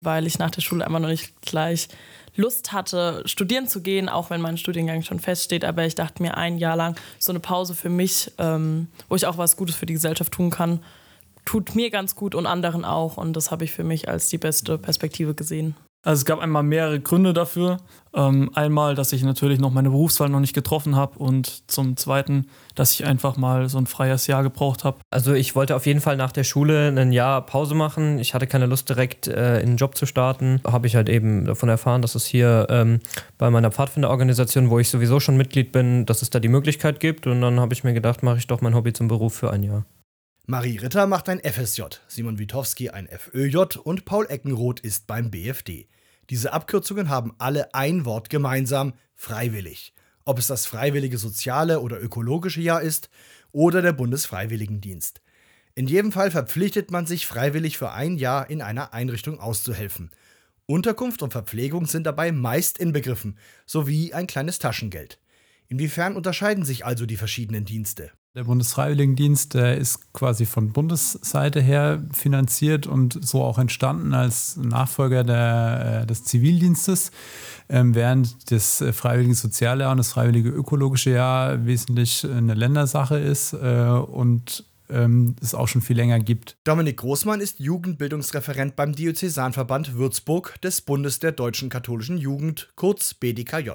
weil ich nach der Schule einfach noch nicht gleich Lust hatte, studieren zu gehen, auch wenn mein Studiengang schon feststeht. Aber ich dachte mir ein Jahr lang so eine Pause für mich, ähm, wo ich auch was Gutes für die Gesellschaft tun kann, tut mir ganz gut und anderen auch. Und das habe ich für mich als die beste Perspektive gesehen. Also es gab einmal mehrere Gründe dafür. Ähm, einmal, dass ich natürlich noch meine Berufswahl noch nicht getroffen habe und zum Zweiten, dass ich einfach mal so ein freies Jahr gebraucht habe. Also ich wollte auf jeden Fall nach der Schule ein Jahr Pause machen. Ich hatte keine Lust direkt äh, in einen Job zu starten. Habe ich halt eben davon erfahren, dass es hier ähm, bei meiner Pfadfinderorganisation, wo ich sowieso schon Mitglied bin, dass es da die Möglichkeit gibt. Und dann habe ich mir gedacht, mache ich doch mein Hobby zum Beruf für ein Jahr. Marie Ritter macht ein FSJ, Simon Witowski ein FÖJ und Paul Eckenroth ist beim BFD. Diese Abkürzungen haben alle ein Wort gemeinsam, freiwillig. Ob es das freiwillige soziale oder ökologische Jahr ist oder der Bundesfreiwilligendienst. In jedem Fall verpflichtet man sich freiwillig für ein Jahr in einer Einrichtung auszuhelfen. Unterkunft und Verpflegung sind dabei meist inbegriffen, sowie ein kleines Taschengeld. Inwiefern unterscheiden sich also die verschiedenen Dienste? Der Bundesfreiwilligendienst der ist quasi von Bundesseite her finanziert und so auch entstanden als Nachfolger der, äh, des Zivildienstes, ähm, während das Freiwillige Sozialjahr und das Freiwillige Ökologische Jahr wesentlich eine Ländersache ist äh, und ähm, es auch schon viel länger gibt. Dominik Großmann ist Jugendbildungsreferent beim Diözesanverband Würzburg des Bundes der Deutschen Katholischen Jugend, kurz BDKJ.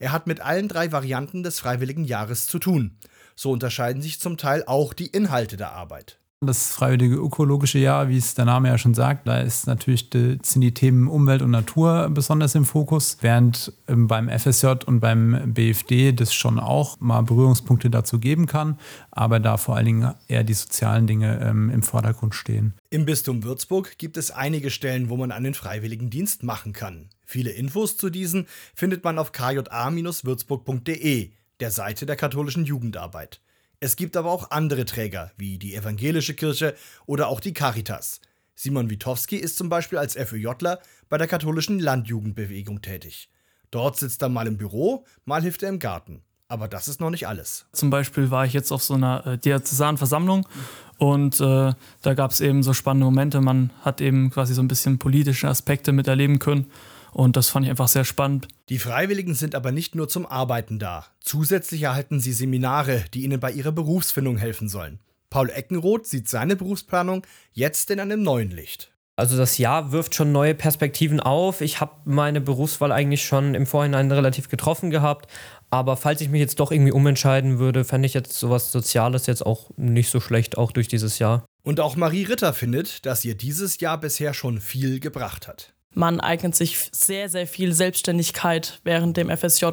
Er hat mit allen drei Varianten des Freiwilligen Jahres zu tun. So unterscheiden sich zum Teil auch die Inhalte der Arbeit. Das freiwillige ökologische Jahr, wie es der Name ja schon sagt, da ist natürlich die, sind die Themen Umwelt und Natur besonders im Fokus, während ähm, beim FSJ und beim BFD das schon auch mal Berührungspunkte dazu geben kann, aber da vor allen Dingen eher die sozialen Dinge ähm, im Vordergrund stehen. Im Bistum Würzburg gibt es einige Stellen, wo man einen freiwilligen Dienst machen kann. Viele Infos zu diesen findet man auf kja-würzburg.de, der Seite der katholischen Jugendarbeit. Es gibt aber auch andere Träger, wie die Evangelische Kirche oder auch die Caritas. Simon Witowski ist zum Beispiel als FÖJler bei der katholischen Landjugendbewegung tätig. Dort sitzt er mal im Büro, mal hilft er im Garten. Aber das ist noch nicht alles. Zum Beispiel war ich jetzt auf so einer äh, Diözesanversammlung und äh, da gab es eben so spannende Momente. Man hat eben quasi so ein bisschen politische Aspekte miterleben können. Und das fand ich einfach sehr spannend. Die Freiwilligen sind aber nicht nur zum Arbeiten da. Zusätzlich erhalten sie Seminare, die ihnen bei ihrer Berufsfindung helfen sollen. Paul Eckenroth sieht seine Berufsplanung jetzt in einem neuen Licht. Also das Jahr wirft schon neue Perspektiven auf. Ich habe meine Berufswahl eigentlich schon im Vorhinein relativ getroffen gehabt. Aber falls ich mich jetzt doch irgendwie umentscheiden würde, fände ich jetzt sowas Soziales jetzt auch nicht so schlecht, auch durch dieses Jahr. Und auch Marie Ritter findet, dass ihr dieses Jahr bisher schon viel gebracht hat man eignet sich sehr, sehr viel Selbstständigkeit während dem FSJ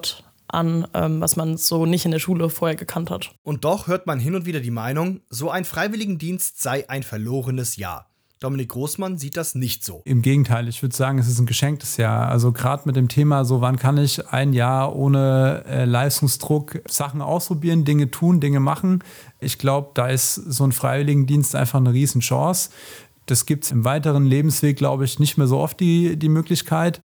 an, ähm, was man so nicht in der Schule vorher gekannt hat. Und doch hört man hin und wieder die Meinung, so ein Freiwilligendienst sei ein verlorenes Jahr. Dominik Großmann sieht das nicht so. Im Gegenteil, ich würde sagen, es ist ein geschenktes Jahr. Also gerade mit dem Thema, so wann kann ich ein Jahr ohne äh, Leistungsdruck Sachen ausprobieren, Dinge tun, Dinge machen. Ich glaube, da ist so ein Freiwilligendienst einfach eine Riesenchance. Das gibt es im weiteren Lebensweg, glaube ich, nicht mehr so oft die, die Möglichkeit.